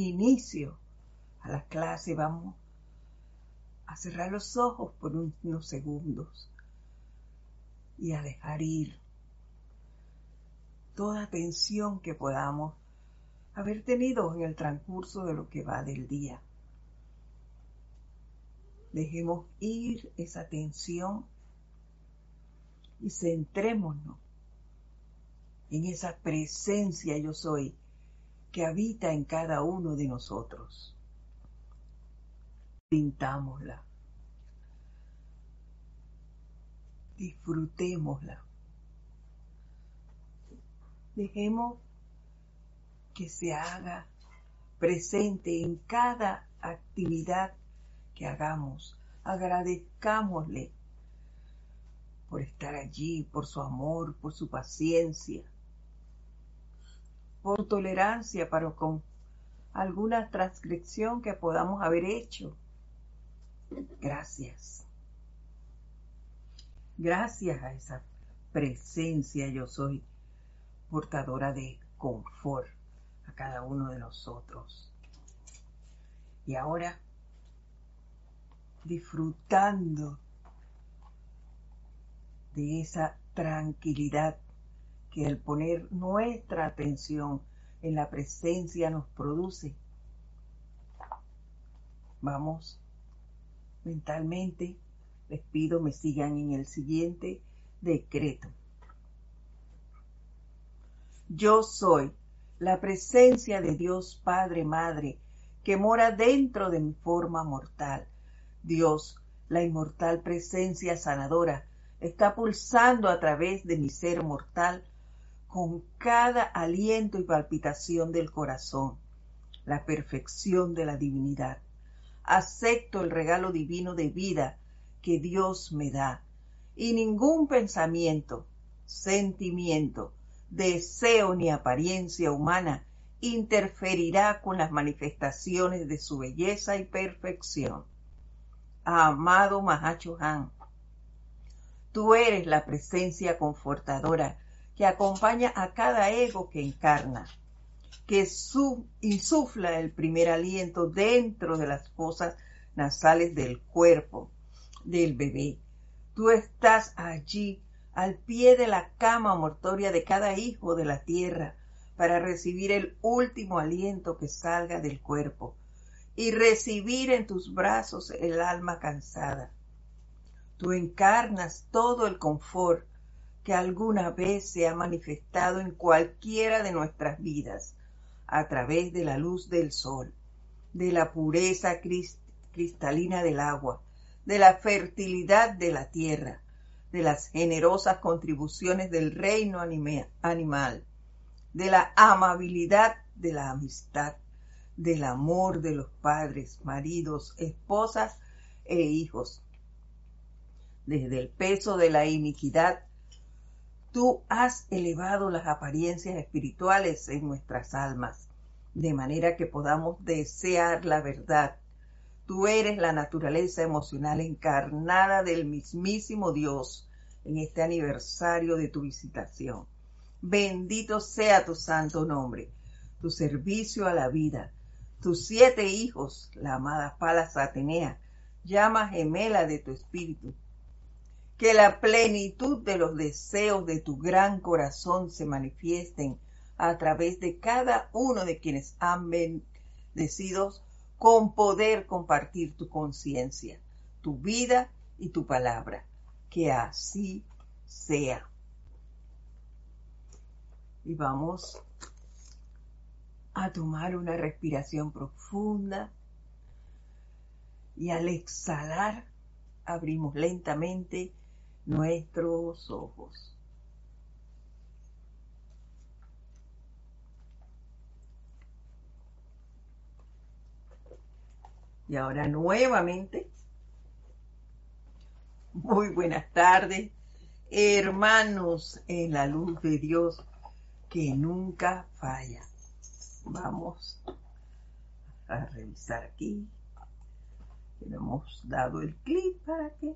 inicio a la clase vamos a cerrar los ojos por unos segundos y a dejar ir toda tensión que podamos haber tenido en el transcurso de lo que va del día. Dejemos ir esa tensión y centrémonos en esa presencia yo soy que habita en cada uno de nosotros. Pintámosla. Disfrutémosla. Dejemos que se haga presente en cada actividad que hagamos. Agradezcámosle por estar allí, por su amor, por su paciencia, por tolerancia para con alguna transgresión que podamos haber hecho. Gracias. Gracias a esa presencia yo soy portadora de confort a cada uno de nosotros. Y ahora, disfrutando de esa tranquilidad que el poner nuestra atención en la presencia nos produce. Vamos mentalmente, les pido me sigan en el siguiente decreto. Yo soy la presencia de Dios Padre Madre que mora dentro de mi forma mortal. Dios, la inmortal presencia sanadora, está pulsando a través de mi ser mortal con cada aliento y palpitación del corazón, la perfección de la divinidad. Acepto el regalo divino de vida que Dios me da y ningún pensamiento, sentimiento, deseo ni apariencia humana interferirá con las manifestaciones de su belleza y perfección. Amado Mahacho Han, Tú eres la presencia confortadora que acompaña a cada ego que encarna, que insufla el primer aliento dentro de las fosas nasales del cuerpo del bebé. Tú estás allí al pie de la cama mortoria de cada hijo de la tierra para recibir el último aliento que salga del cuerpo y recibir en tus brazos el alma cansada Tú encarnas todo el confort que alguna vez se ha manifestado en cualquiera de nuestras vidas a través de la luz del sol, de la pureza cristalina del agua, de la fertilidad de la tierra, de las generosas contribuciones del reino animal, de la amabilidad de la amistad, del amor de los padres, maridos, esposas e hijos, desde el peso de la iniquidad, tú has elevado las apariencias espirituales en nuestras almas, de manera que podamos desear la verdad. Tú eres la naturaleza emocional encarnada del mismísimo Dios en este aniversario de tu visitación. Bendito sea tu santo nombre, tu servicio a la vida, tus siete hijos, la amada Palas Atenea, llama gemela de tu espíritu, que la plenitud de los deseos de tu gran corazón se manifiesten a través de cada uno de quienes han bendecido con poder compartir tu conciencia, tu vida y tu palabra. Que así sea. Y vamos a tomar una respiración profunda y al exhalar abrimos lentamente nuestros ojos. Y ahora nuevamente, muy buenas tardes, hermanos en la luz de Dios que nunca falla. Vamos a revisar aquí. hemos dado el clic para que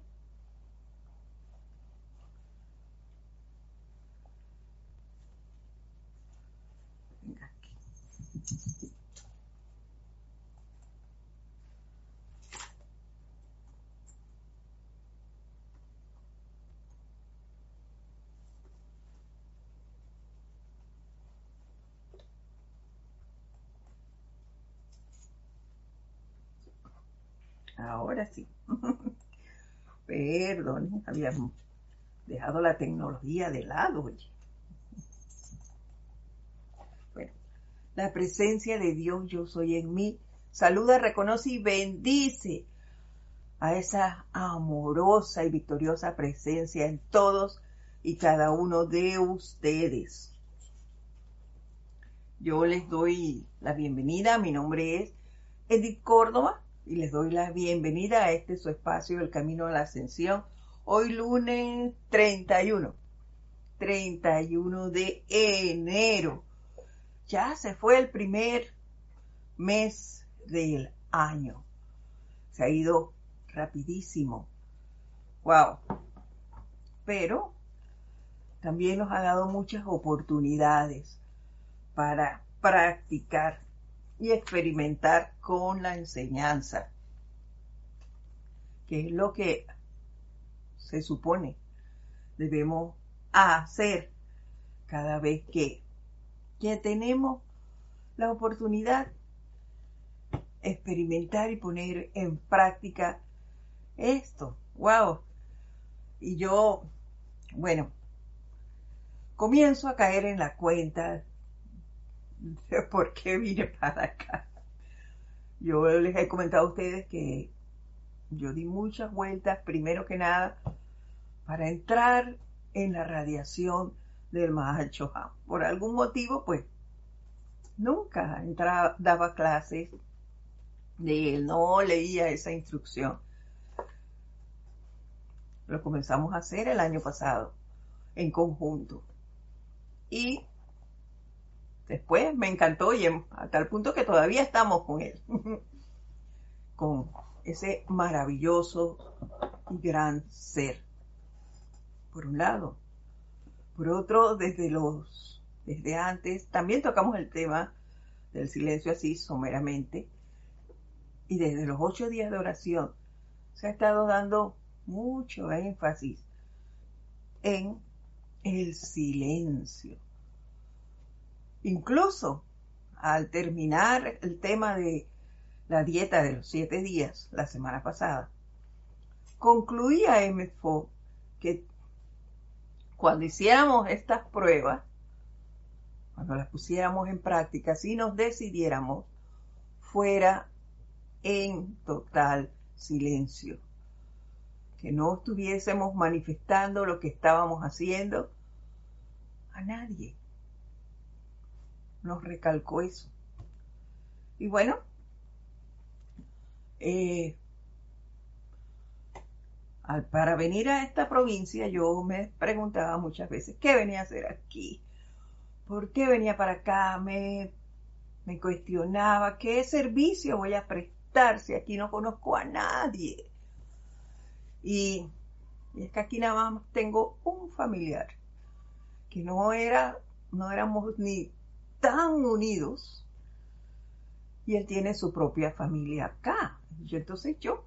Ahora sí. Perdón, habíamos dejado la tecnología de lado, oye. La presencia de Dios yo soy en mí. Saluda, reconoce y bendice a esa amorosa y victoriosa presencia en todos y cada uno de ustedes. Yo les doy la bienvenida, mi nombre es Edith Córdoba y les doy la bienvenida a este su espacio El Camino a la Ascensión. Hoy lunes 31, 31 de enero. Ya se fue el primer mes del año. Se ha ido rapidísimo. Wow. Pero también nos ha dado muchas oportunidades para practicar y experimentar con la enseñanza, que es lo que se supone debemos hacer cada vez que, que tenemos la oportunidad experimentar y poner en práctica esto. ¡Wow! Y yo, bueno, comienzo a caer en la cuenta de por qué vine para acá. Yo les he comentado a ustedes que yo di muchas vueltas, primero que nada, para entrar en la radiación del Mahal Por algún motivo, pues, nunca entraba, daba clases de él, no leía esa instrucción. Lo comenzamos a hacer el año pasado, en conjunto. Y después me encantó y a tal punto que todavía estamos con él. con ese maravilloso y gran ser. Por un lado. Por otro, desde los, desde antes, también tocamos el tema del silencio así someramente. Y desde los ocho días de oración se ha estado dando mucho énfasis en el silencio. Incluso al terminar el tema de la dieta de los siete días la semana pasada, concluía MFO que cuando hiciéramos estas pruebas, cuando las pusiéramos en práctica, si nos decidiéramos, fuera en total silencio que no estuviésemos manifestando lo que estábamos haciendo a nadie. Nos recalcó eso. Y bueno, eh, para venir a esta provincia yo me preguntaba muchas veces, ¿qué venía a hacer aquí? ¿Por qué venía para acá? Me, me cuestionaba, ¿qué servicio voy a prestar si aquí no conozco a nadie? Y, es que aquí nada más tengo un familiar, que no era, no éramos ni tan unidos, y él tiene su propia familia acá. Entonces yo,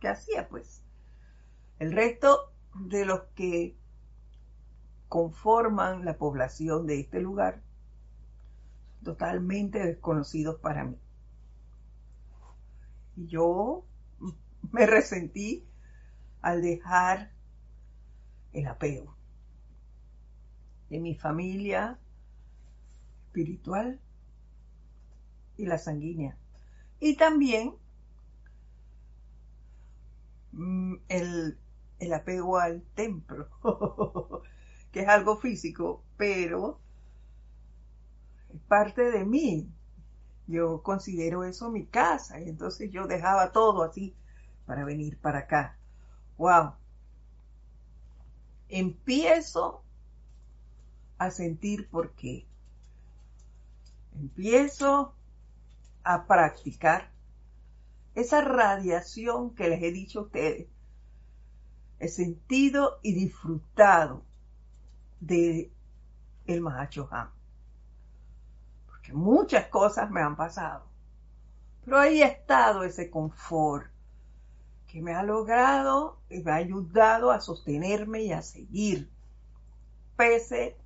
¿qué hacía pues? El resto de los que conforman la población de este lugar, totalmente desconocidos para mí. Y yo me resentí al dejar el apego de mi familia espiritual y la sanguínea. Y también mm, el, el apego al templo, que es algo físico, pero es parte de mí. Yo considero eso mi casa y entonces yo dejaba todo así para venir para acá wow, empiezo a sentir por qué. Empiezo a practicar esa radiación que les he dicho a ustedes. He sentido y disfrutado de el Mahacho Porque muchas cosas me han pasado. Pero ahí ha estado ese confort, que me ha logrado y me ha ayudado a sostenerme y a seguir, pese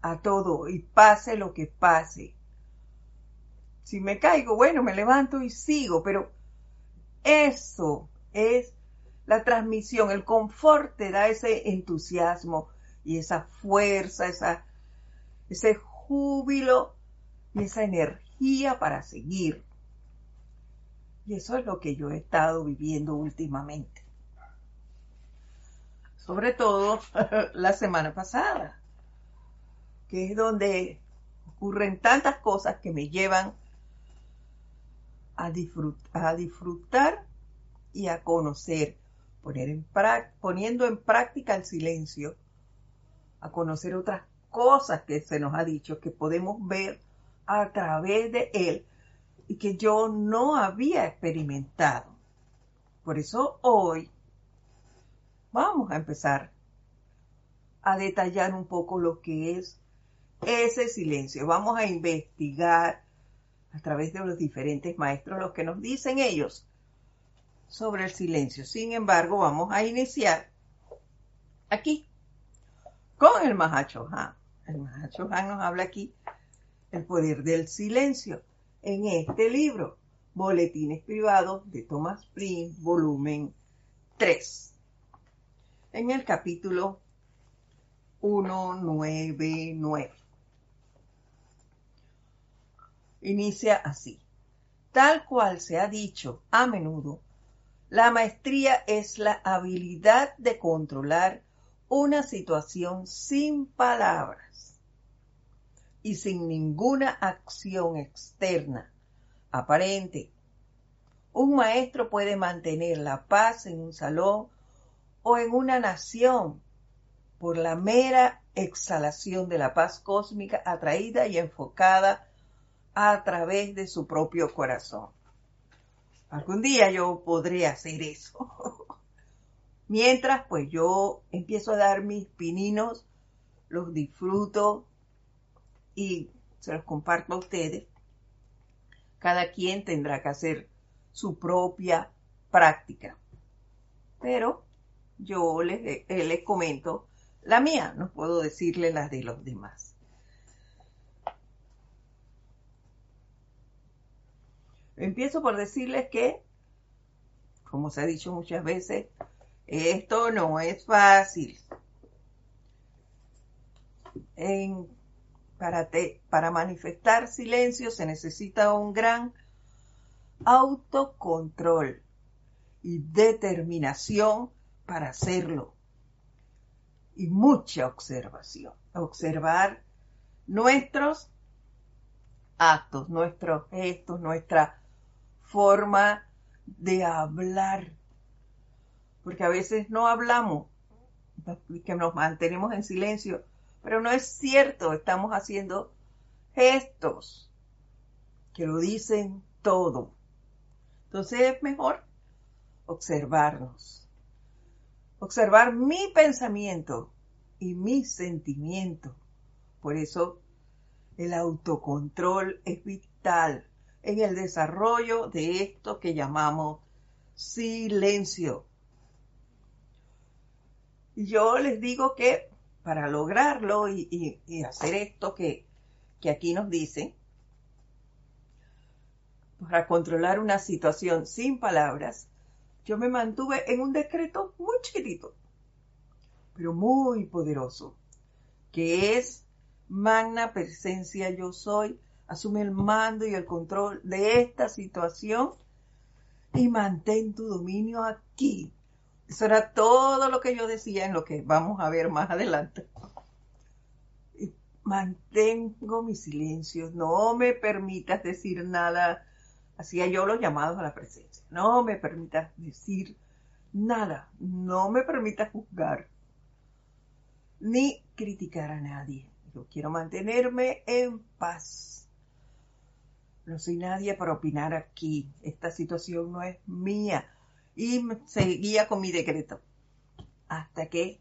a todo y pase lo que pase. Si me caigo, bueno, me levanto y sigo, pero Eso es la transmisión, el confort te da ese entusiasmo y esa fuerza, esa, ese júbilo y esa energía para seguir. Y eso es lo que yo he estado viviendo últimamente. Sobre todo la semana pasada, que es donde ocurren tantas cosas que me llevan a, a disfrutar y a conocer, poner en poniendo en práctica el silencio, a conocer otras cosas que se nos ha dicho, que podemos ver a través de él y que yo no había experimentado. Por eso hoy vamos a empezar a detallar un poco lo que es ese silencio. Vamos a investigar a través de los diferentes maestros lo que nos dicen ellos sobre el silencio. Sin embargo, vamos a iniciar aquí con el Mahacho Han. El Mahacho Han nos habla aquí el poder del silencio en este libro, Boletines Privados de Thomas Prince, volumen 3. En el capítulo 199. Inicia así. Tal cual se ha dicho a menudo, la maestría es la habilidad de controlar una situación sin palabras y sin ninguna acción externa aparente. Un maestro puede mantener la paz en un salón o en una nación por la mera exhalación de la paz cósmica atraída y enfocada a través de su propio corazón. Algún día yo podré hacer eso. Mientras, pues yo empiezo a dar mis pininos, los disfruto y se los comparto a ustedes. Cada quien tendrá que hacer su propia práctica. Pero yo les, eh, comento la mía, no puedo decirle las de los demás. Empiezo por decirles que, como se ha dicho muchas veces, esto no es fácil. para, para manifestar silencio se necesita un gran autocontrol y determinación para hacerlo. Y mucha observación. Observar nuestros actos, nuestros gestos, nuestra forma de hablar. Porque a veces no hablamos, que nos mantenemos en silencio, pero no es cierto, estamos haciendo gestos que lo dicen todo. Entonces es mejor observarnos, observar mi pensamiento y mi sentimiento. Por eso el autocontrol es vital en el desarrollo de esto que llamamos silencio. Yo les digo que para lograrlo y, hacer esto que, que aquí nos dicen, para controlar una situación sin palabras, yo me mantuve en un decreto muy chiquitito, pero muy poderoso, que es magna presencia yo soy, asume el mando y el control de esta situación y mantén tu dominio aquí. Eso era todo lo que yo decía en lo que vamos a ver más adelante. Mantengo mi silencio, no me permitas decir nada. Hacía yo los llamados a la presencia. No me permitas decir nada, no me permitas juzgar, ni criticar a nadie. Yo quiero mantenerme en paz no soy nadie para opinar aquí. Esta situación no es mía. Y seguía con mi decreto. Hasta que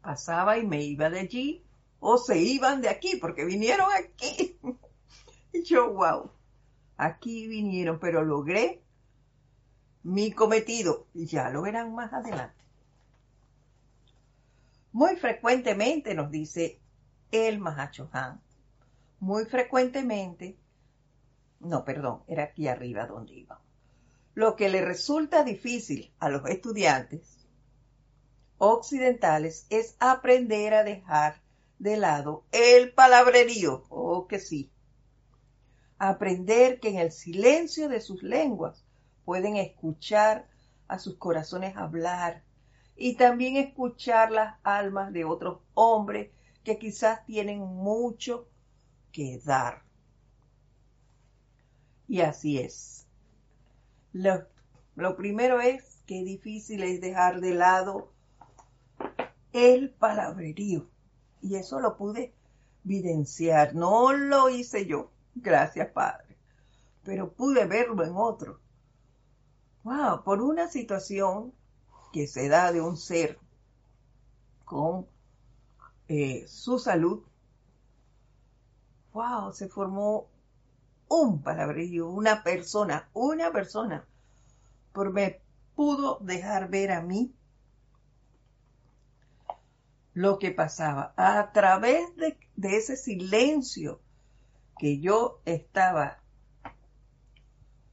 pasaba y me iba de allí. O se iban de aquí porque vinieron aquí. y yo, wow. Aquí vinieron, pero logré mi cometido. Y ya lo verán más adelante. Muy frecuentemente nos dice el Mahacho Han muy frecuentemente, no, perdón, era aquí arriba donde iba. Lo que le resulta difícil a los estudiantes occidentales es aprender a dejar de lado el palabrerío. Oh, que sí. Aprender que en el silencio de sus lenguas pueden escuchar a sus corazones hablar y también escuchar las almas de otros hombres que quizás tienen mucho que dar. Y así es. Lo, lo primero es que difícil es dejar de lado el palabrerío. Y eso lo pude evidenciar. No lo hice yo, gracias Padre, pero pude verlo en otro. Wow, por una situación que se da de un ser con eh, su salud, wow, se formó un palabrerío, una persona, una persona, por me pudo dejar ver a mí lo que pasaba. A través de, de ese silencio que yo estaba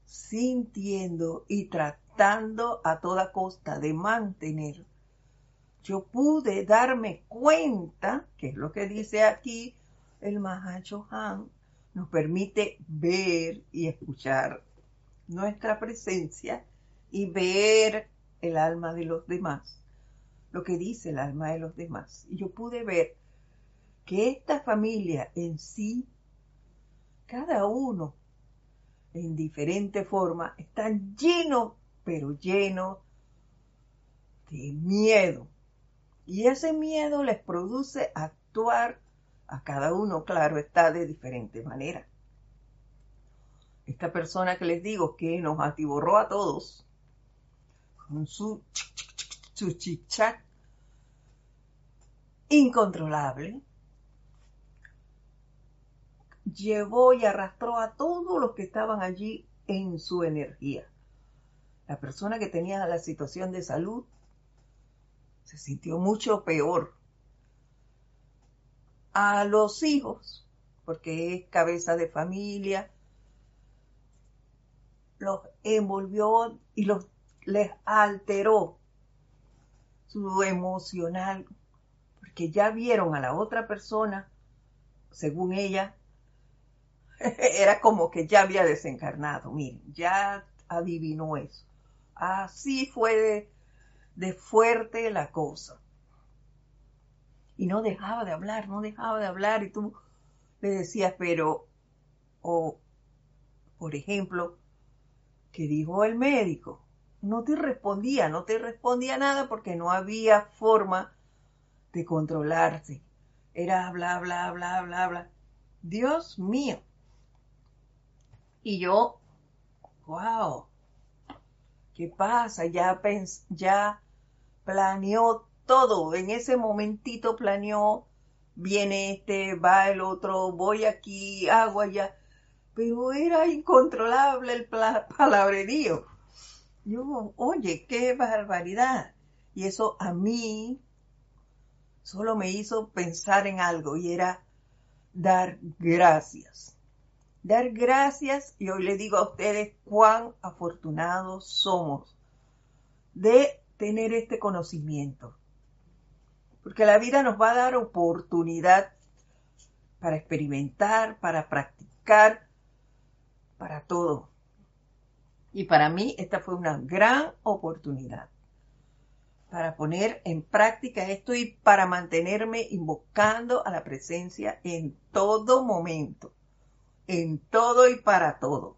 sintiendo y tratando a toda costa de mantener, yo pude darme cuenta, que es lo que dice aquí el Mahacho Han, nos permite ver y escuchar nuestra presencia y ver el alma de los demás lo que dice el alma de los demás. Y yo pude ver que esta familia en sí, cada uno en diferente forma, están llenos, pero llenos de miedo. Y ese miedo les produce actuar a cada uno, claro, está de diferente manera. Esta persona que les digo que nos atiborró a todos con su su incontrolable, llevó y arrastró a todos los que estaban allí en su energía. La persona que tenía la situación de salud se sintió mucho peor. A los hijos, porque es cabeza de familia, los envolvió y los les alteró su emocional, porque ya vieron a la otra persona, según ella, era como que ya había desencarnado, miren, ya adivinó eso. Así fue de, de fuerte la cosa. Y no dejaba de hablar, no dejaba de hablar, y tú le decías, pero, o, por ejemplo, que dijo el médico, no te respondía, no te respondía nada porque no había forma de controlarse. Era bla, bla, bla, bla, bla. Dios mío. Y yo, wow, ¿qué pasa? Ya, ya planeó todo. En ese momentito planeó, viene este, va el otro, voy aquí, hago allá. Pero era incontrolable el palabrerío. Yo, oye, qué barbaridad. Y eso a mí solo me hizo pensar en algo y era dar gracias. Dar gracias y hoy le digo a ustedes cuán afortunados somos de tener este conocimiento. Porque la vida nos va a dar oportunidad para experimentar, para practicar, para todo. Y para mí esta fue una gran oportunidad para poner en práctica esto y para mantenerme invocando a la presencia en todo momento, en todo y para todo.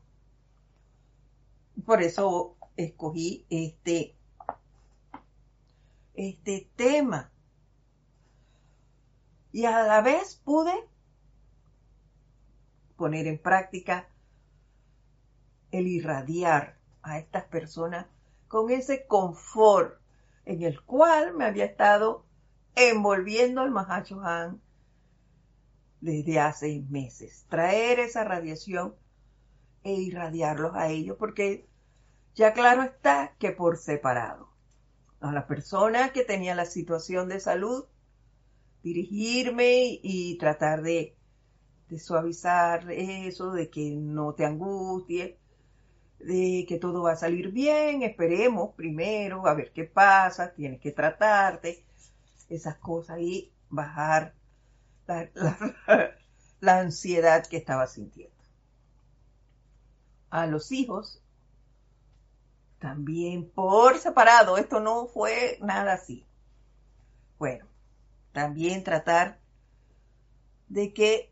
Por eso escogí este, este tema. Y a la vez pude poner en práctica el irradiar a estas personas con ese confort en el cual me había estado envolviendo el Mahacho Han desde hace meses. Traer esa radiación e irradiarlos a ellos, porque ya claro está que por separado. A la persona que tenía la situación de salud, dirigirme y tratar de, suavizar eso, de que no te angusties, de que todo va a salir bien, esperemos primero a ver qué pasa, tienes que tratarte, esas cosas y bajar la, la ansiedad que estaba sintiendo. A los hijos también por separado, esto no fue nada así. Bueno, también tratar de que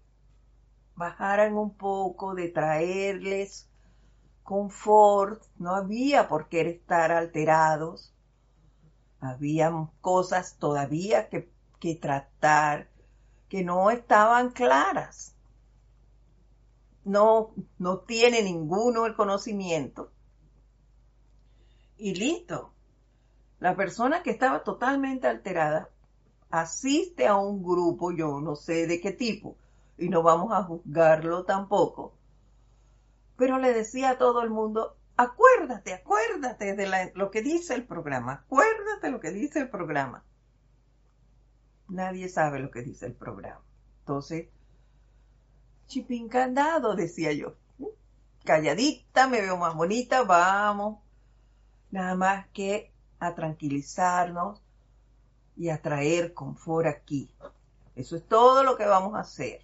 bajaran un poco, de traerles confort, no había por qué estar alterados, había cosas todavía que, que tratar que no estaban claras. No, no tiene ninguno el conocimiento. Y listo. La persona que estaba totalmente alterada asiste a un grupo, yo no sé de qué tipo, y no vamos a juzgarlo tampoco, pero le decía a todo el mundo, acuérdate, acuérdate de lo que dice el programa, acuérdate lo que dice el programa. Nadie sabe lo que dice el programa. Entonces, chipín candado, decía yo. Calladita, me veo más bonita, vamos. Nada más que a tranquilizarnos y a traer confort aquí. Eso es todo lo que vamos a hacer.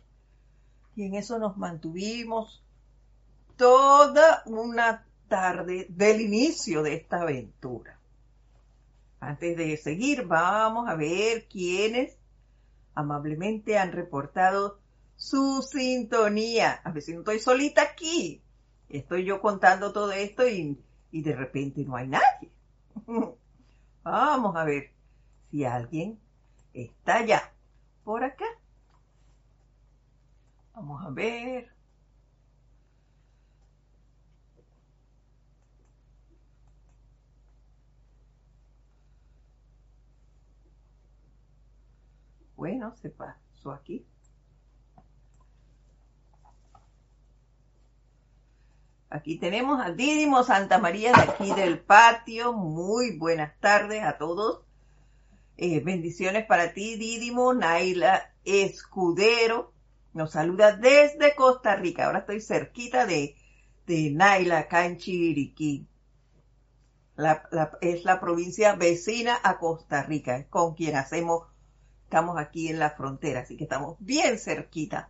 Y en eso nos mantuvimos toda una tarde del inicio de esta aventura. Antes de seguir, vamos a ver quiénes amablemente han reportado su sintonía. A ver si no estoy solita aquí. Estoy yo contando todo esto y, y de repente no hay nadie. Vamos a ver si alguien está ya por acá. Vamos a ver. Bueno, se pasó aquí. Aquí tenemos a Dídimo Santa María de aquí del patio. Muy buenas tardes a todos. Eh, bendiciones para ti, Dídimo. Naila Escudero nos saluda desde Costa Rica. Ahora estoy cerquita de, de Naila, acá en Chiriquí. es la provincia vecina a Costa Rica, con quien hacemos Estamos aquí en la frontera, así que estamos bien cerquita.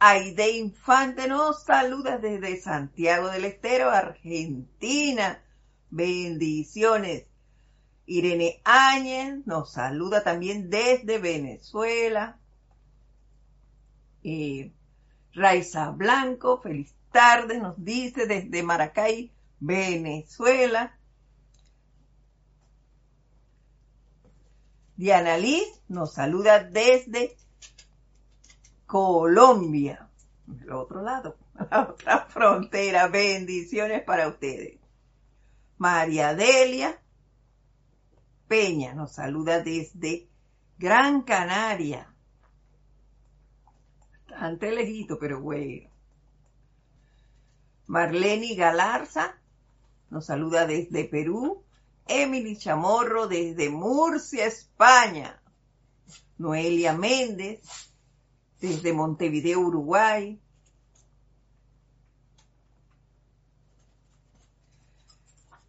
Aide Infante nos saluda desde Santiago del Estero, Argentina. Bendiciones. Irene Áñez nos saluda también desde Venezuela. Eh, Raiza Blanco, feliz tarde, nos dice desde Maracay, Venezuela. Diana Liz nos saluda desde Colombia, el otro lado, la otra frontera. Bendiciones para ustedes. María Delia Peña nos saluda desde Gran Canaria. Bastante lejito, pero bueno. Marlene Galarza nos saluda desde Perú. Emily Chamorro desde Murcia, España. Noelia Méndez desde Montevideo, Uruguay.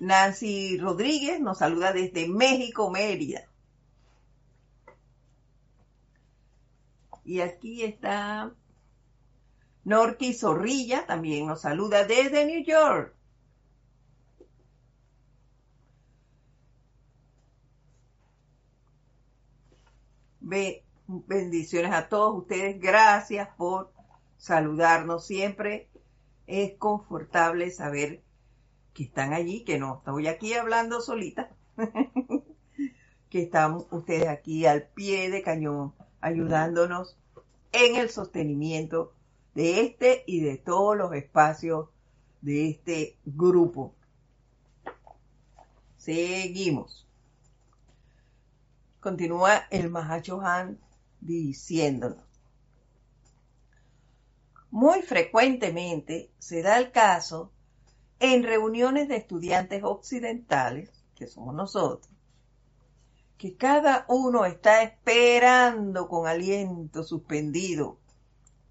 Nancy Rodríguez nos saluda desde México, Mérida. Y aquí está Norki Zorrilla, también nos saluda desde New York. bendiciones a todos ustedes. Gracias por saludarnos siempre. Es confortable saber que están allí, que no estoy aquí hablando solita, que están ustedes aquí al pie de cañón ayudándonos en el sostenimiento de este y de todos los espacios de este grupo. Seguimos. Continúa el Mahacho Han diciéndonos. Muy frecuentemente se da el caso en reuniones de estudiantes occidentales, que somos nosotros, que cada uno está esperando con aliento suspendido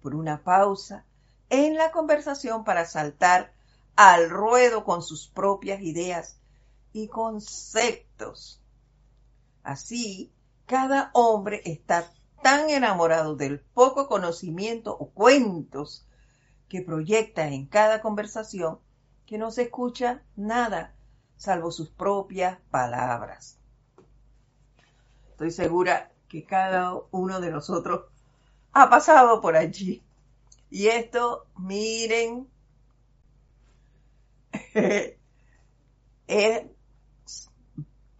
por una pausa en la conversación para saltar al ruedo con sus propias ideas y conceptos. Así, cada hombre está tan enamorado del poco conocimiento o cuentos que proyecta en cada conversación que no se escucha nada salvo sus propias palabras. Estoy segura que cada uno de nosotros ha pasado por allí. Y esto, miren, es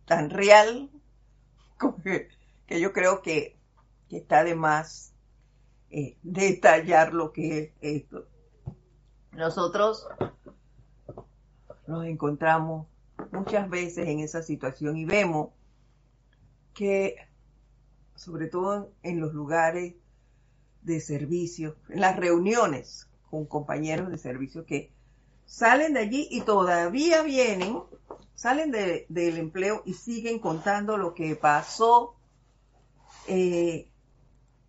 tan real que, yo creo que, está de más eh, detallar lo que es esto. Nosotros nos encontramos muchas veces en esa situación y vemos que, sobre todo en los lugares de servicio, en las reuniones con compañeros de servicio que salen de allí y todavía vienen, salen del empleo y siguen contando lo que pasó eh,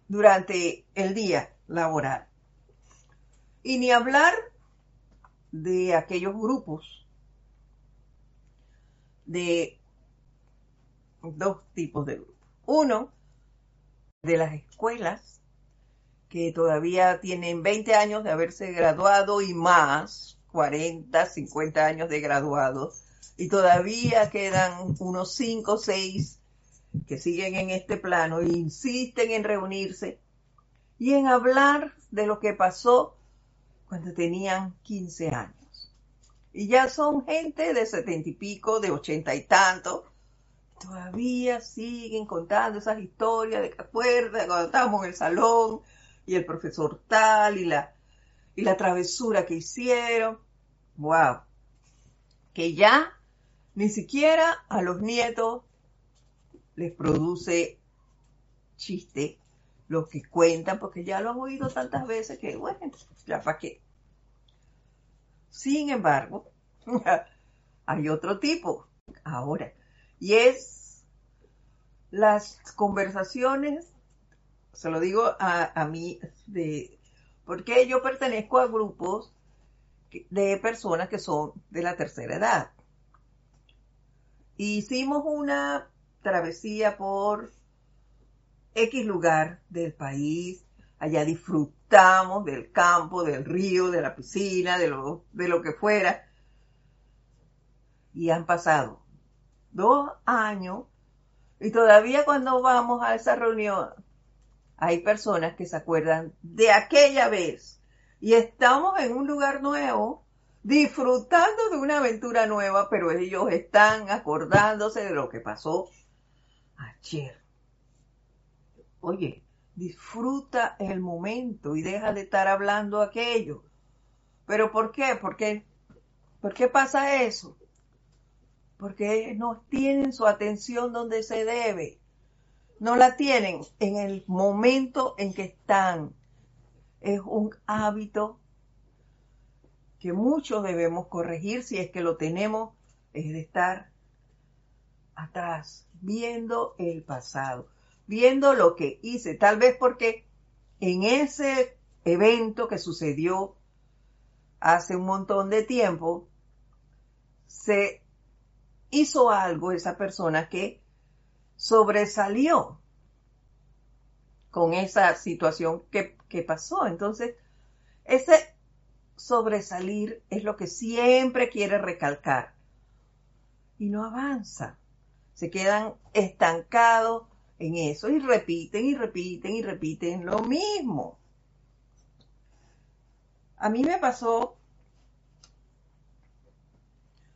durante el día laboral. Y ni hablar de aquellos grupos de dos tipos de grupos. Uno, de las escuelas que todavía tienen 20 años de haberse graduado y más, 40, 50 años de graduados y todavía quedan unos 5 o 6 que siguen en este plano e insisten en reunirse y en hablar de lo que pasó cuando tenían 15 años. Y ya son gente de setenta y pico, de ochenta y tanto, todavía siguen contando esas historias de que acuerda cuando estábamos en el salón y el profesor tal y la y la travesura que hicieron. ¡Wow! Que ya ni siquiera a los nietos les produce chiste lo que cuentan, porque ya lo han oído tantas veces que, bueno, ya para qué. Sin embargo, hay otro tipo ahora, y es las conversaciones, se lo digo a, a mí, de, porque yo pertenezco a grupos de personas que son de la tercera edad. Hicimos una travesía por X lugar del país, allá disfrutamos del campo, del río, de la piscina, de lo, de lo que fuera. Y han pasado dos años y todavía cuando vamos a esa reunión hay personas que se acuerdan de aquella vez y estamos en un lugar nuevo, disfrutando de una aventura nueva, pero ellos están acordándose de lo que pasó ayer. Oye, disfruta el momento y deja de estar hablando aquello. ¿Pero por qué? ¿Por qué, ¿Por qué pasa eso? Porque no tienen su atención donde se debe no la tienen en el momento en que están. Es un hábito que muchos debemos corregir si es que lo tenemos, es de estar atrás, viendo el pasado, viendo lo que hice, tal vez porque en ese evento que sucedió hace un montón de tiempo, se hizo algo esa persona que sobresalió con esa situación que, pasó. Entonces, ese sobresalir es lo que siempre quiere recalcar y no avanza. Se quedan estancados en eso y repiten y repiten y repiten lo mismo. A mí me pasó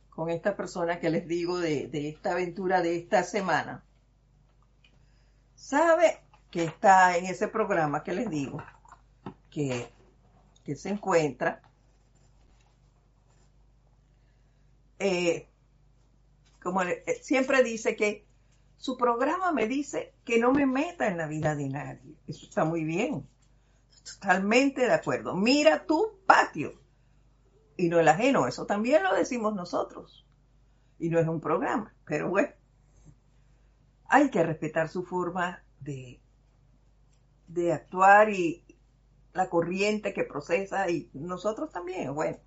con esta persona que les digo de, de esta aventura de esta semana sabe que está en ese programa que les digo, que, se encuentra, eh, como eh, siempre dice que su programa me dice que no me meta en la vida de nadie. Eso está muy bien. Totalmente de acuerdo. Mira tu patio y no el ajeno. Eso también lo decimos nosotros. Y no es un programa. Pero bueno, hay que respetar su forma de, de actuar y la corriente que procesa y nosotros también, bueno.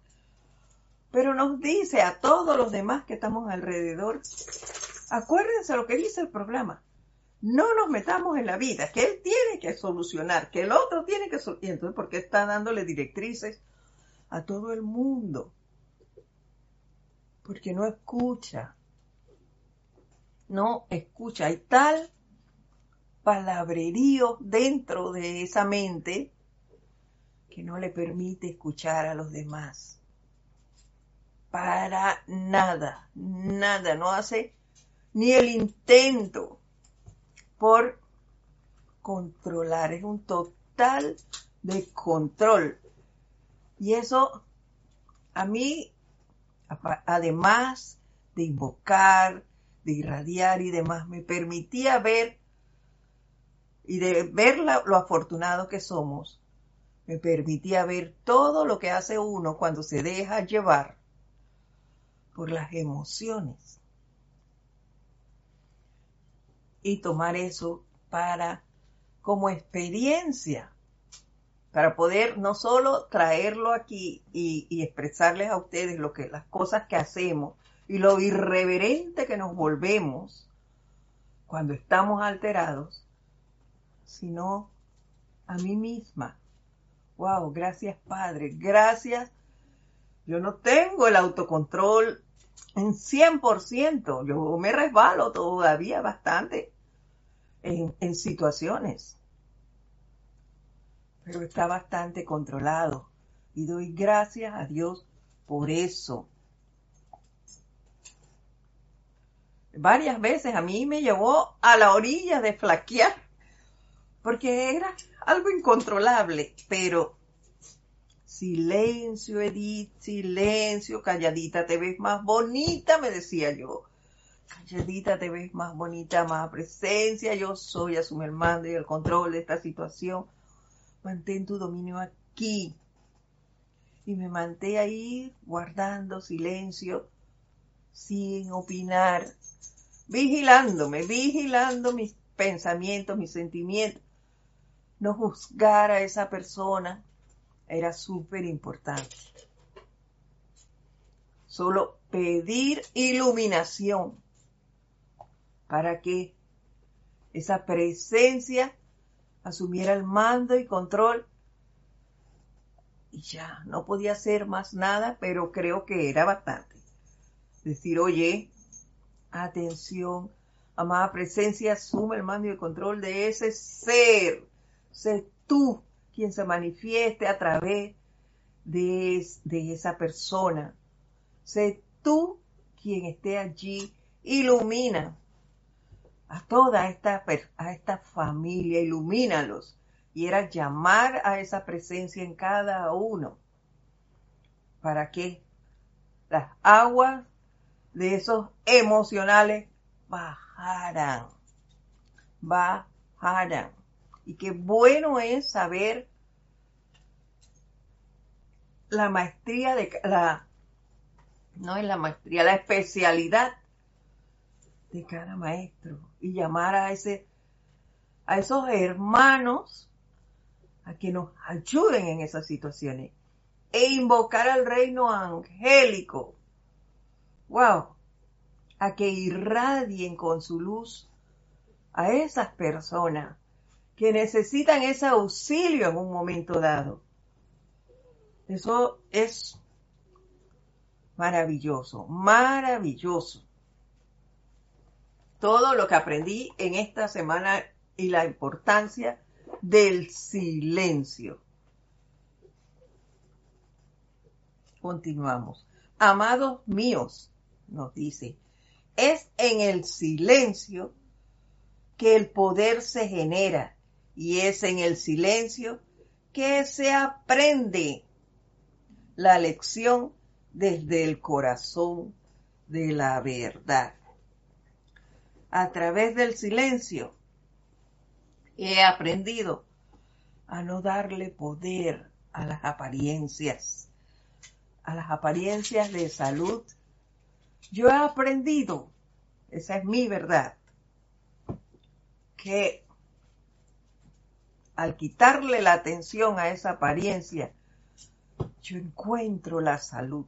pero nos dice a todos los demás que estamos alrededor, acuérdense lo que dice el programa, no nos metamos en la vida, que él tiene que solucionar, que el otro tiene que solucionar. Entonces, ¿por qué está dándole directrices a todo el mundo? Porque no escucha. No escucha. Hay tal palabrerío dentro de esa mente que no le permite escuchar a los demás. Para nada, nada, no hace ni el intento por controlar, es un total de control. Y eso a mí, además de invocar, de irradiar y demás, me permitía ver y de ver lo afortunado que somos, me permitía ver todo lo que hace uno cuando se deja llevar por las emociones y tomar eso para como experiencia, para poder no solo traerlo aquí y, expresarles a ustedes lo que las cosas que hacemos y lo irreverente que nos volvemos cuando estamos alterados, sino a mí misma. Wow, gracias Padre, gracias. Yo no tengo el autocontrol en 100%. Yo me resbalo todavía bastante en, en situaciones, pero está bastante controlado y doy gracias a Dios por eso. Varias veces a mí me llevó a la orilla de flaquear porque era algo incontrolable, pero Silencio, Edith, silencio, calladita te ves más bonita, me decía yo. Calladita te ves más bonita, más presencia, yo soy, el mando y el control de esta situación. Mantén tu dominio aquí. Y me manté ahí guardando silencio, sin opinar, vigilándome, vigilando mis pensamientos, mis sentimientos. No juzgar a esa persona era súper importante. Solo pedir iluminación para que esa presencia asumiera el mando y control. Y ya, no podía hacer más nada, pero creo que era bastante. Decir, oye, atención, amada presencia, asume el mando y el control de ese ser. Sé tú quien se manifieste a través de, esa persona. Sé tú quien esté allí, ilumina a toda esta, esta familia, ilumínalos. Y era llamar a esa presencia en cada uno para que las aguas de esos emocionales bajaran, bajaran. Y qué bueno es saber la maestría de la, no es la maestría, la especialidad de cada maestro y llamar a ese, a esos hermanos a que nos ayuden en esas situaciones e invocar al reino angélico. Wow, a que irradien con su luz a esas personas que necesitan ese auxilio en un momento dado. Eso es maravilloso, maravilloso. Todo lo que aprendí en esta semana y la importancia del silencio. Continuamos. Amados míos, nos dice, es en el silencio que el poder se genera y es en el silencio que se aprende la lección desde el corazón de la verdad. A través del silencio he aprendido a no darle poder a las apariencias, a las apariencias de salud. Yo he aprendido, esa es mi verdad, que al quitarle la atención a esa apariencia, yo encuentro la salud.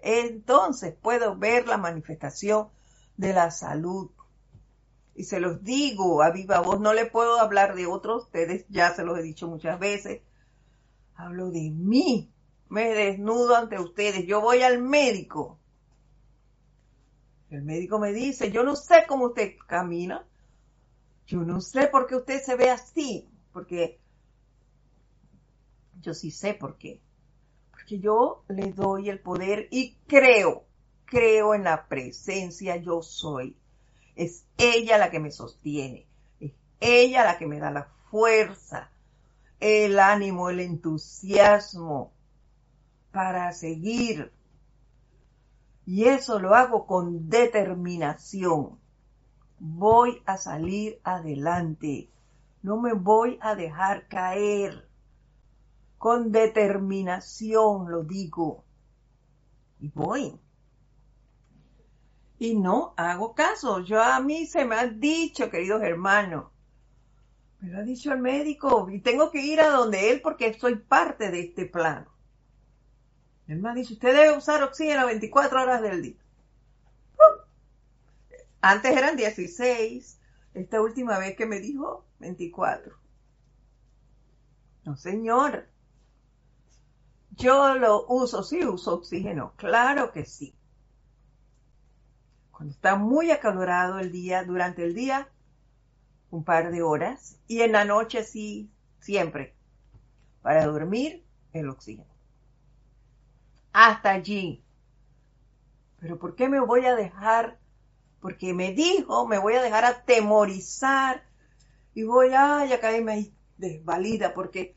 entonces puedo ver la manifestación de la salud. Y se los digo a viva voz, no le puedo hablar de otros, ustedes ya se los he dicho muchas veces. Hablo de mí, me desnudo ante ustedes, yo voy al médico. El médico me dice, yo no sé cómo usted camina, yo no sé por qué usted se ve así, porque yo sí sé por qué. Porque yo le doy el poder y creo, creo en la presencia yo soy. Es ella la que me sostiene, es ella la que me da la fuerza, el ánimo, el entusiasmo para seguir. Y eso lo hago con determinación. Voy a salir adelante. No me voy a dejar caer. Con determinación lo digo. Y voy. Y no hago caso. Yo a mí se me ha dicho, queridos hermanos, me lo ha dicho el médico y tengo que ir a donde él porque soy parte de este plano. Él me ha dicho, usted debe usar oxígeno 24 horas del día. Antes eran 16. Esta última vez que me dijo 24. No, señor. Yo lo uso, sí uso oxígeno. Claro que sí. Cuando está muy acalorado el día, durante el día, un par de horas. Y en la noche sí, siempre. Para dormir, el oxígeno hasta allí. Pero ¿por qué me voy a dejar? Porque me dijo, me voy a dejar atemorizar y voy a, ya caerme ahí desvalida porque,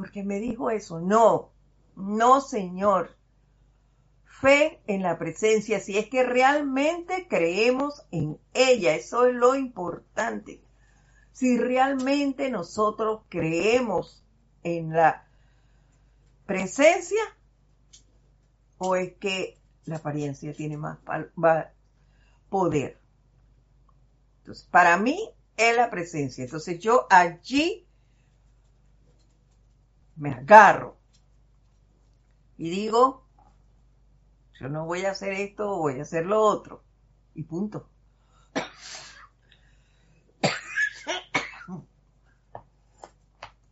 porque me dijo eso. No, no, Señor. Fe en la presencia, si es que realmente creemos en ella, eso es lo importante. Si realmente nosotros creemos en la presencia, o es que la apariencia tiene más poder. Entonces, para mí es la presencia. Entonces yo allí me agarro y digo, yo no voy a hacer esto, voy a hacer lo otro. Y punto.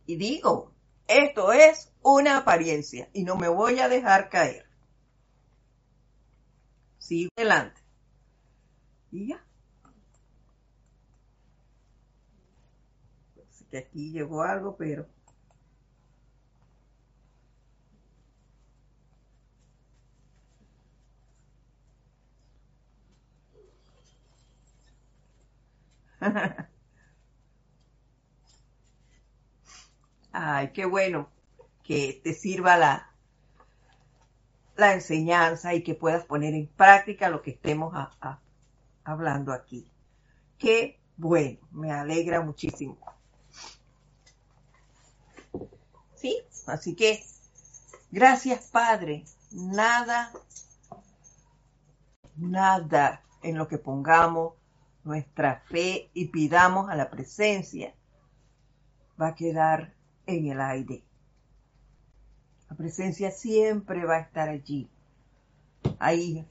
Y digo, esto es una apariencia y no me voy a dejar caer sigo adelante. Y ya. Así que aquí llegó algo, pero... Ay, qué bueno que te sirva la, la enseñanza y que puedas poner en práctica lo que estemos hablando aquí. Qué bueno, me alegra muchísimo. ¿Sí? Así que, gracias Padre. Nada, nada en lo que pongamos nuestra fe y pidamos a la presencia va a quedar en el aire. La presencia siempre va a estar allí, ahí,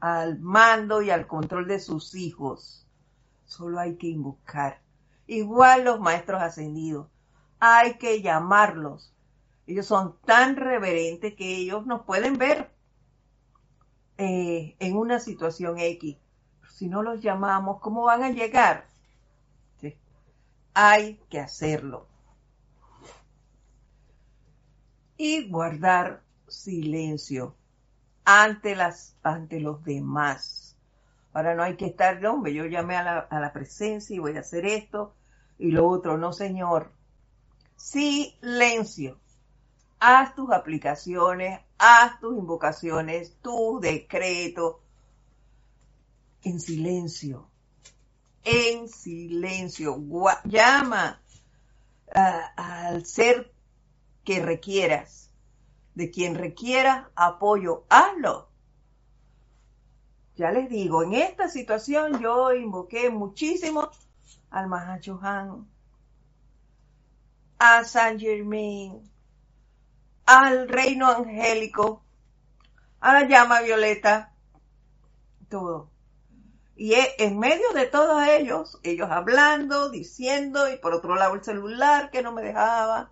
al mando y al control de sus hijos. Solo hay que invocar. Igual los maestros ascendidos, hay que llamarlos. Ellos son tan reverentes que ellos nos pueden ver eh, en una situación X. Si no los llamamos, ¿cómo van a llegar? Hay que hacerlo y guardar silencio ante, las, ante los demás. Ahora no hay que estar, hombre, yo llamé a la, a la presencia y voy a hacer esto y lo otro, no señor. Silencio. Haz tus aplicaciones, haz tus invocaciones, tu decreto en silencio. En silencio. llama al ser que requieras. De quien requiera apoyo, hazlo. Ya les digo, en esta situación yo invoqué muchísimo al Mahachohan, a San Germain, al reino angélico, a la llama violeta, todo. Y e, en medio de todos ellos, ellos hablando, diciendo, y por otro lado el celular que no me dejaba,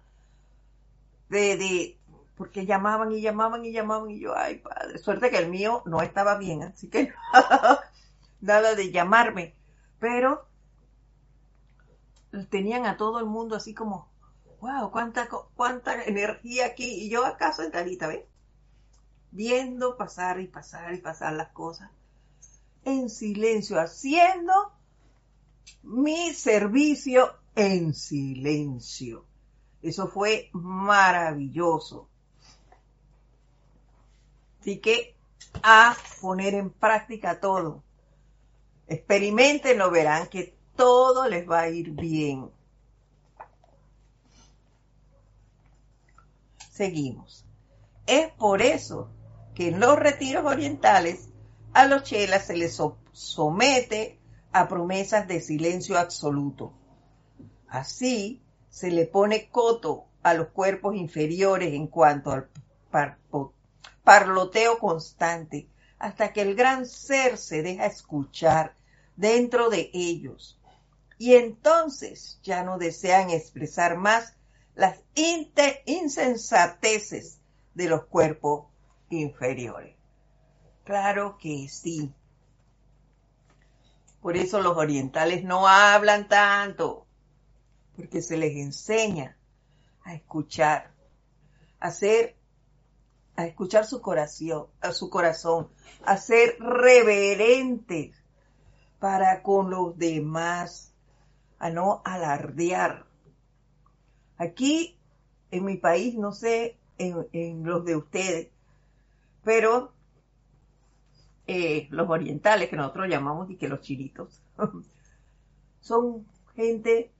de, de, porque llamaban y llamaban y llamaban y yo, ay padre, suerte que el mío no estaba bien, así que nada de llamarme, pero tenían a todo el mundo así como, wow, cuánta, cuánta energía aquí, y yo acá sentadita, ¿ves? Viendo pasar y pasar y pasar las cosas en silencio, haciendo mi servicio en silencio. Eso fue maravilloso. Así que a poner en práctica todo. Experimentenlo, verán que todo les va a ir bien. Seguimos. Es por eso que en los retiros orientales a los chelas se les somete a promesas de silencio absoluto. Así se le pone coto a los cuerpos inferiores en cuanto al parloteo constante, hasta que el gran ser se deja escuchar dentro de ellos. Y entonces ya no desean expresar más las insensateces de los cuerpos inferiores. Claro que sí. Por eso los orientales no hablan tanto, porque se les enseña a escuchar, a ser, a escuchar su corazón, a su corazón, a ser reverentes para con los demás, a no alardear. Aquí, en mi país, no sé en, en los de ustedes, pero eh, los orientales, que nosotros llamamos y que los chiritos, son gente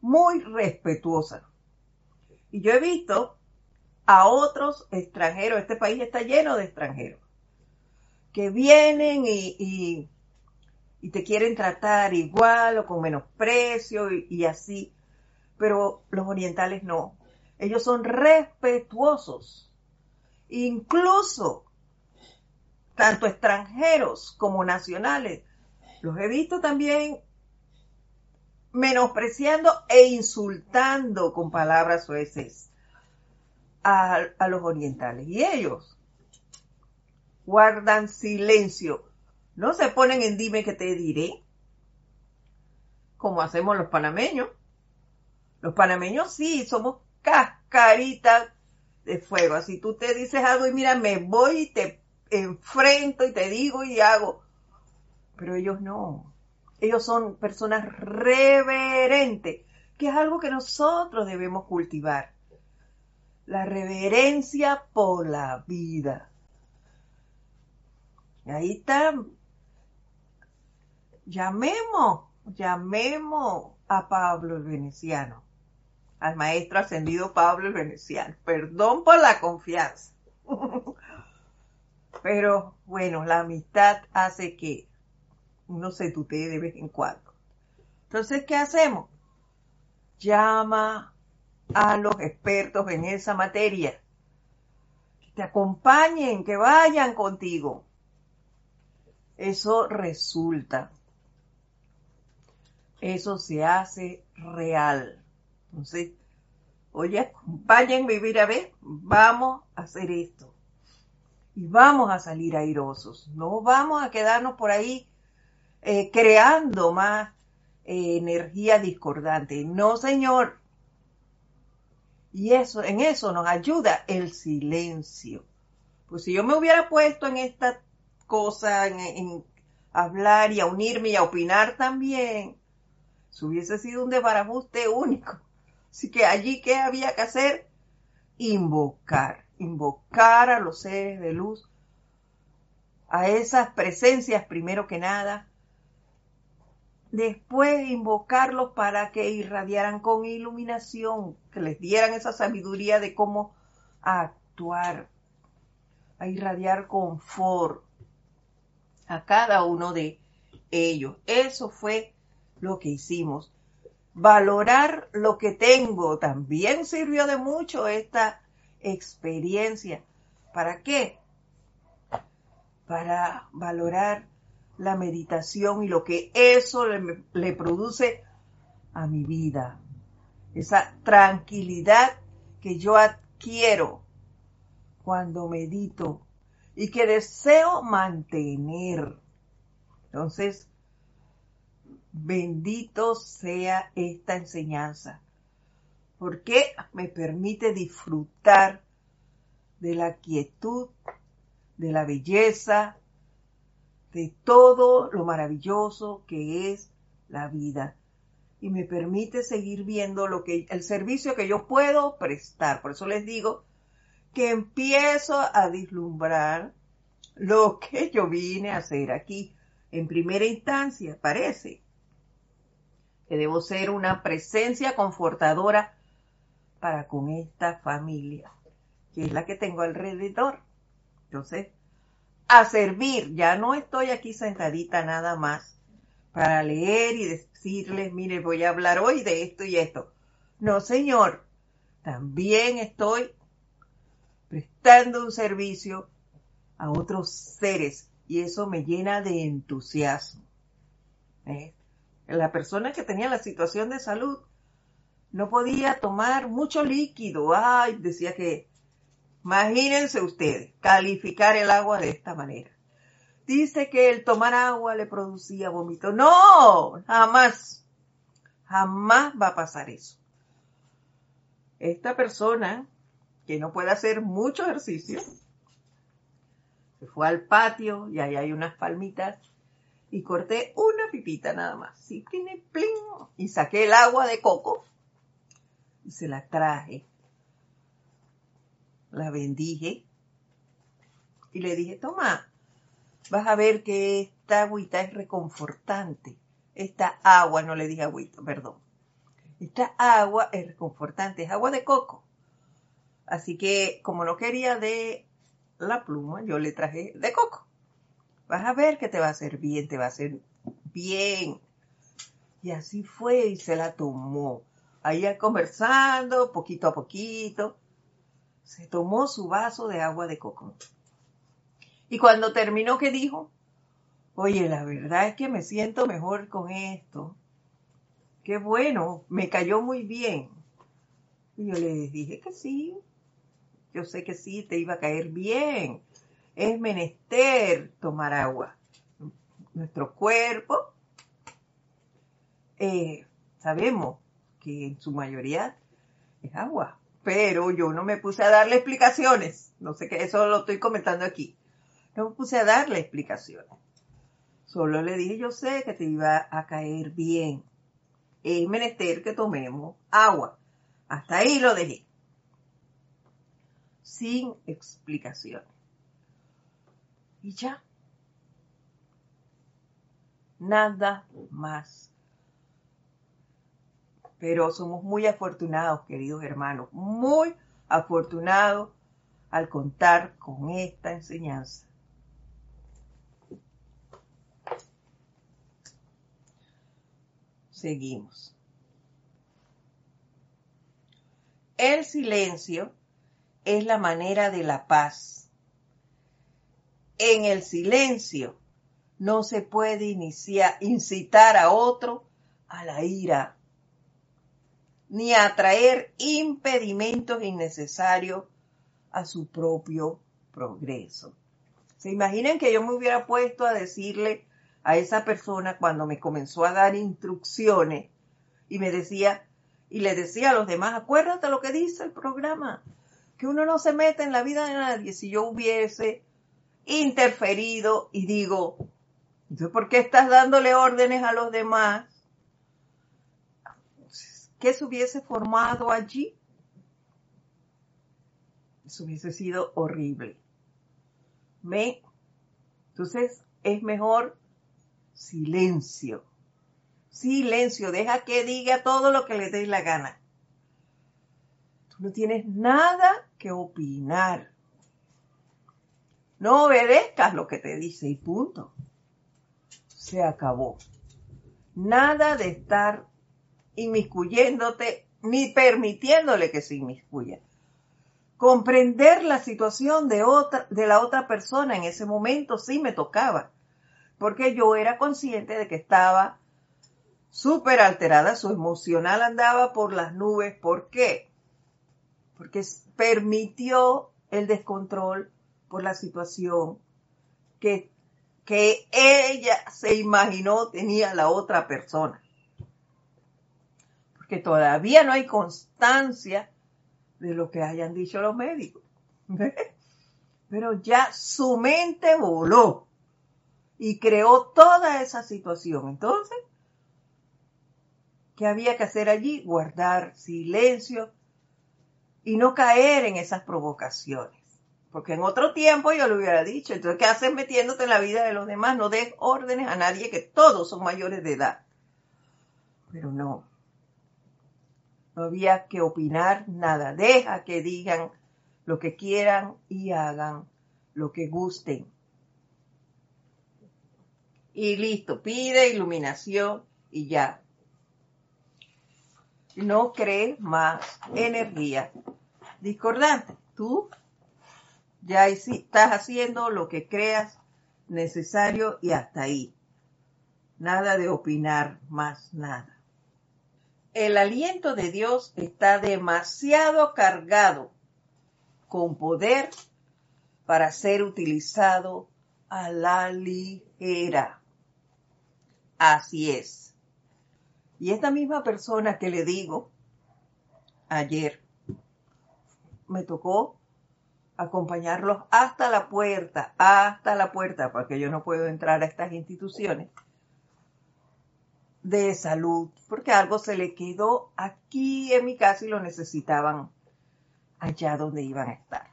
muy respetuosa. Y yo he visto a otros extranjeros, este país está lleno de extranjeros, que vienen y, y, te quieren tratar igual o con menosprecio y, y así, pero los orientales no. Ellos son respetuosos. Incluso tanto extranjeros como nacionales. Los he visto también menospreciando e insultando con palabras sueces a, a los orientales. Y ellos guardan silencio. No se ponen en dime que te diré, como hacemos los panameños. Los panameños sí, somos cascaritas de fuego. Así tú te dices algo y mira, me voy y te enfrento y te digo y hago. Pero ellos no. Ellos son personas reverentes, que es algo que nosotros debemos cultivar. La reverencia por la vida. Ahí está. Llamemos, llamemos a Pablo el Veneciano, al maestro ascendido Pablo el Veneciano. Perdón por la confianza. Pero bueno, la amistad hace que uno se tutee de vez en cuando. Entonces, ¿qué hacemos? Llama a los expertos en esa materia. Que te acompañen, que vayan contigo. Eso resulta. Eso se hace real. Entonces, oye, acompañen vivir a ver, vamos a hacer esto y vamos a salir airosos. No vamos a quedarnos por ahí eh, creando más eh, energía discordante. No, señor. Y eso, en eso nos ayuda el silencio. Pues si yo me hubiera puesto en esta cosa, en, en hablar y a unirme y a opinar también, eso hubiese sido un desbarajuste único. Así que allí, ¿qué había que hacer? Invocar invocar a los seres de luz, a esas presencias primero que nada, después invocarlos para que irradiaran con iluminación, que les dieran esa sabiduría de cómo actuar, a irradiar confort a cada uno de ellos. Eso fue lo que hicimos. Valorar lo que tengo también sirvió de mucho esta experiencia. ¿Para qué? para valorar la meditación y lo que eso le, produce a mi vida. Esa tranquilidad que yo adquiero cuando medito y que deseo mantener. Entonces, bendito sea esta enseñanza, porque me permite disfrutar de la quietud, de la belleza, de todo lo maravilloso que es la vida y me permite seguir viendo lo que el servicio que yo puedo prestar. Por eso les digo que empiezo a vislumbrar lo que yo vine a hacer aquí. En primera instancia, parece que debo ser una presencia confortadora para con esta familia, que es la que tengo alrededor. Entonces, a servir, ya no estoy aquí sentadita nada más para leer y decirles, mire, voy a hablar hoy de esto y esto. No, señor, también estoy prestando un servicio a otros seres y eso me llena de entusiasmo. ¿Eh? La persona que tenía la situación de salud no podía tomar mucho líquido. Ay, decía que, imagínense ustedes, calificar el agua de esta manera dice que el tomar agua le producía vómito. No, jamás, jamás va a pasar eso. Esta persona que no puede hacer mucho ejercicio, se fue al patio y ahí hay unas palmitas y corté una pipita nada más. Sí, y saqué el agua de coco y se la traje. La bendije y le dije, toma, vas a ver que esta agüita es reconfortante. Esta agua, no le dije agüita, perdón. Esta agua es reconfortante, es agua de coco. Así que como no quería de la pluma, yo le traje de coco. Vas a ver que te va a hacer bien, te va a hacer bien. Y así fue y se la tomó. Ahí conversando, poquito a poquito, se tomó su vaso de agua de coco. Y cuando terminó, ¿qué dijo? Oye, la verdad es que me siento mejor con esto. Qué bueno, me cayó muy bien. Y yo le dije que sí, yo sé que sí, te iba a caer bien. Es menester tomar agua. Nuestro cuerpo, eh, sabemos que en su mayoría es agua, pero yo no me puse a darle explicaciones. No sé qué, eso lo estoy comentando aquí. No me puse a darle explicaciones. Solo le dije, yo sé que te iba a caer bien. Es menester que tomemos agua. Hasta ahí lo dejé. Sin explicaciones. Y ya. Nada más. Pero somos muy afortunados, queridos hermanos, muy afortunados al contar con esta enseñanza. seguimos. El silencio es la manera de la paz. En el silencio no se puede incitar a otro a la ira, ni atraer impedimentos innecesarios a su propio progreso. ¿Se imaginan que yo me hubiera puesto a decirle a esa persona cuando me comenzó a dar instrucciones y me decía, y le decía a los demás, acuérdate lo que dice el programa, que uno no se mete en la vida de nadie. Si yo hubiese interferido y digo, ¿por qué estás dándole órdenes a los demás? ¿Qué se hubiese formado allí? Eso hubiese sido horrible. ¿Ve? Entonces, es mejor silencio. Silencio, deja que diga todo lo que le dé la gana. Tú no tienes nada que opinar. No obedezcas lo que te dice y punto. Se acabó. Nada de estar inmiscuyéndote ni permitiéndole que se inmiscuya. comprender la situación de otra, de la otra persona en ese momento sí me tocaba, porque yo era consciente de que estaba súper alterada, su emocional andaba por las nubes. ¿Por qué? Porque permitió el descontrol por la situación que, que ella se imaginó tenía la otra persona. Porque todavía no hay constancia de lo que hayan dicho los médicos. Pero ya su mente voló y creó toda esa situación. Entonces, ¿Qué había que hacer allí? Guardar silencio y no caer en esas provocaciones. Porque en otro tiempo yo le hubiera dicho, entonces, ¿qué haces metiéndote en la vida de los demás? No des órdenes a nadie que todos son mayores de edad. Pero no. No había que opinar nada. Deja que digan lo que quieran y hagan lo que gusten. Y listo, pide iluminación y ya no crees más energía discordante. Tú ya estás haciendo lo que creas necesario y hasta ahí. Nada de opinar más nada. El aliento de Dios está demasiado cargado con poder para ser utilizado a la ligera. Así es. Y esta misma persona que le digo ayer, me tocó acompañarlos hasta la puerta, hasta la puerta, porque yo no puedo entrar a estas instituciones de salud, porque algo se le quedó aquí en mi casa y lo necesitaban allá donde iban a estar.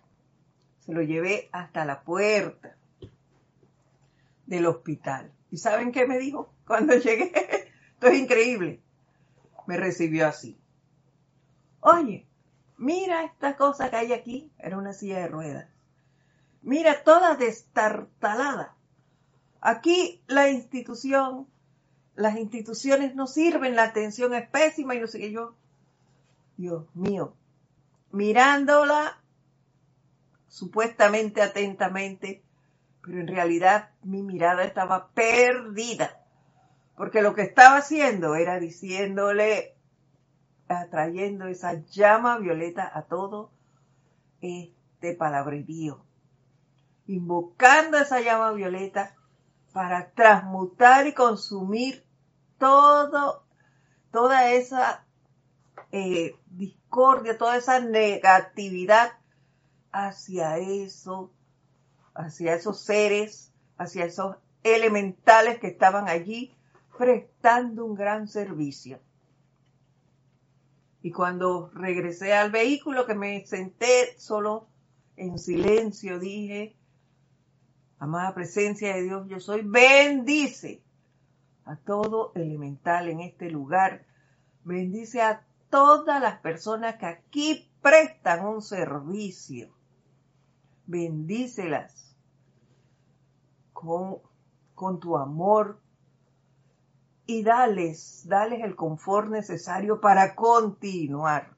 Se lo llevé hasta la puerta del hospital. ¿Y saben qué me dijo cuando llegué? Esto es increíble. Me recibió así. Oye, mira esta cosa que hay aquí. Era una silla de ruedas. Mira, toda destartalada. Aquí la institución, las instituciones no sirven, la atención es pésima y no sé qué yo. Dios mío, mirándola supuestamente atentamente, pero en realidad mi mirada estaba perdida porque lo que estaba haciendo era diciéndole, atrayendo esa llama violeta a todo este palabrerío, invocando esa llama violeta para transmutar y consumir todo, toda esa eh, discordia, toda esa negatividad hacia eso, hacia esos seres, hacia esos elementales que estaban allí prestando un gran servicio. Y cuando regresé al vehículo, que me senté solo en silencio, dije, amada presencia de Dios, yo soy, bendice a todo elemental en este lugar, bendice a todas las personas que aquí prestan un servicio, bendícelas con, con tu amor, y dales, dales el confort necesario para continuar.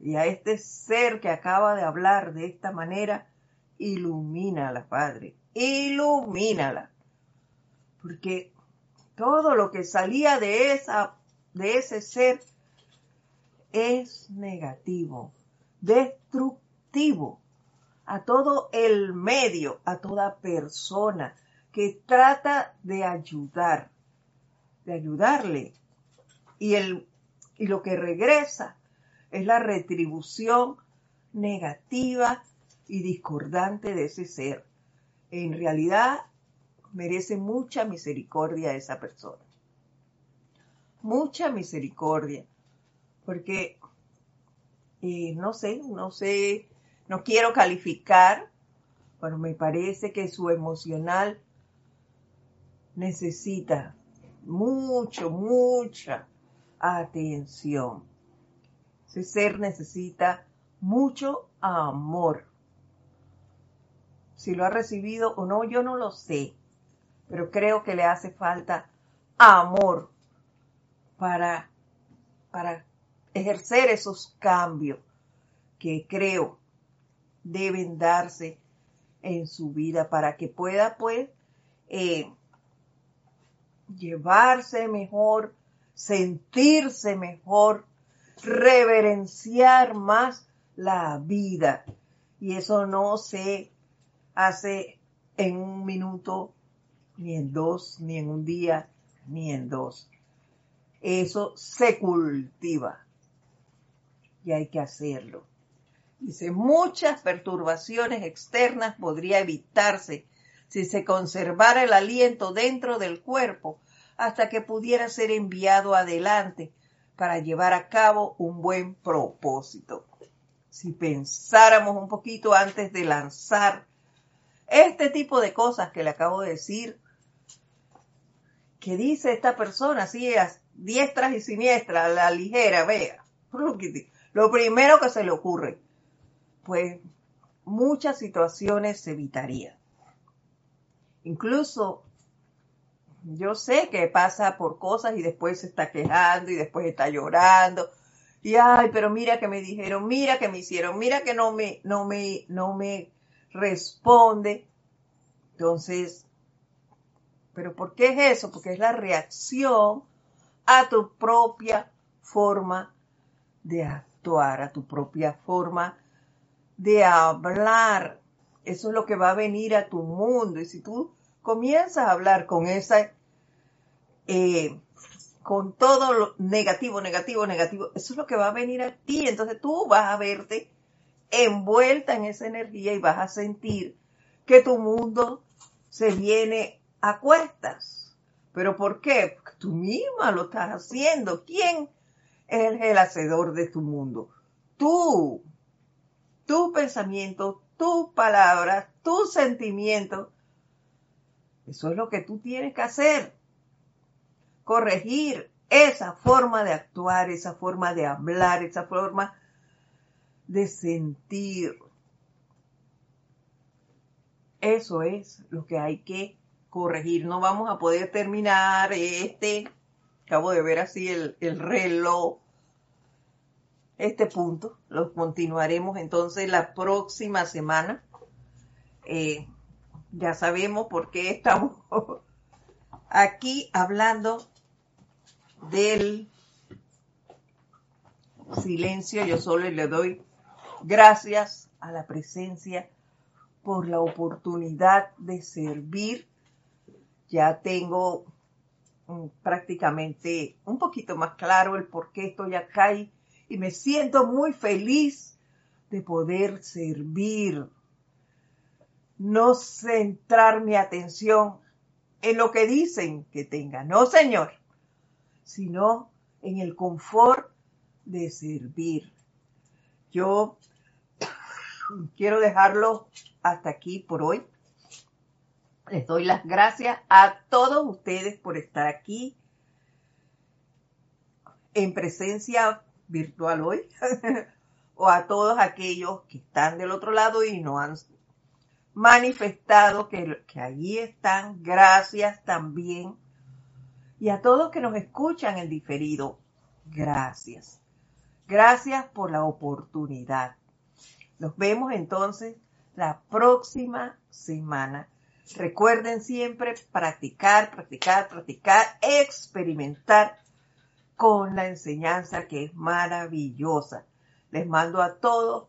Y a este ser que acaba de hablar de esta manera, ilumínala, Padre, ilumínala. Porque todo lo que salía de, esa, de ese ser es negativo, destructivo a todo el medio, a toda persona que trata de ayudar de ayudarle. Y, el, y lo que regresa es la retribución negativa y discordante de ese ser. En realidad merece mucha misericordia esa persona. Mucha misericordia. Porque, eh, no sé, no sé, no quiero calificar, pero me parece que su emocional necesita mucho, mucha atención. Ese ser necesita mucho amor. Si lo ha recibido o no, yo no lo sé, pero creo que le hace falta amor para, para ejercer esos cambios que creo deben darse en su vida para que pueda pues eh, llevarse mejor, sentirse mejor, reverenciar más la vida. Y eso no se hace en un minuto, ni en dos, ni en un día, ni en dos. Eso se cultiva y hay que hacerlo. Dice, muchas perturbaciones externas podría evitarse si se conservara el aliento dentro del cuerpo hasta que pudiera ser enviado adelante para llevar a cabo un buen propósito. Si pensáramos un poquito antes de lanzar este tipo de cosas que le acabo de decir, que dice esta persona, así diestras y siniestras, a la ligera, vea, lo primero que se le ocurre, pues muchas situaciones se evitarían. Incluso yo sé que pasa por cosas y después se está quejando y después está llorando. Y ay, pero mira que me dijeron, mira que me hicieron, mira que no me, no me, no me responde. Entonces, ¿pero por qué es eso? Porque es la reacción a tu propia forma de actuar, a tu propia forma de hablar. Eso es lo que va a venir a tu mundo. Y si tú comienzas a hablar con esa, eh, con todo lo negativo, negativo, negativo, eso es lo que va a venir a ti. Entonces tú vas a verte envuelta en esa energía y vas a sentir que tu mundo se viene a cuestas. ¿Pero por qué? Porque tú misma lo estás haciendo. ¿Quién es el hacedor de tu mundo? Tú. Tu pensamiento, tus palabras, tus sentimientos eso es lo que tú tienes que hacer. Corregir esa forma de actuar, esa forma de hablar, esa forma de sentir. Eso es lo que hay que corregir. No vamos a poder terminar este, acabo de ver así el, reloj, este punto. Lo continuaremos entonces la próxima semana. Eh, ya sabemos por qué estamos aquí hablando del silencio. Yo solo le doy gracias a la presencia por la oportunidad de servir. Ya tengo mm, prácticamente un poquito más claro el por qué estoy acá y, y me siento muy feliz de poder servir no centrar mi atención en lo que dicen que tenga, no señor, sino en el confort de servir. Yo quiero dejarlo hasta aquí por hoy. Les doy las gracias a todos ustedes por estar aquí en presencia virtual hoy o a todos aquellos que están del otro lado y no han manifestado que, allí están. Gracias también. Y a todos que nos escuchan en diferido, gracias. Gracias por la oportunidad. Nos vemos entonces la próxima semana. Recuerden siempre practicar, practicar, practicar, experimentar con la enseñanza que es maravillosa. Les mando a todos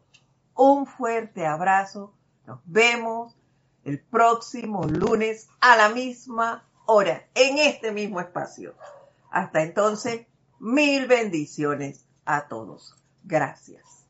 un fuerte abrazo nos vemos el próximo lunes a la misma hora, en este mismo espacio. Hasta entonces, mil bendiciones a todos. Gracias.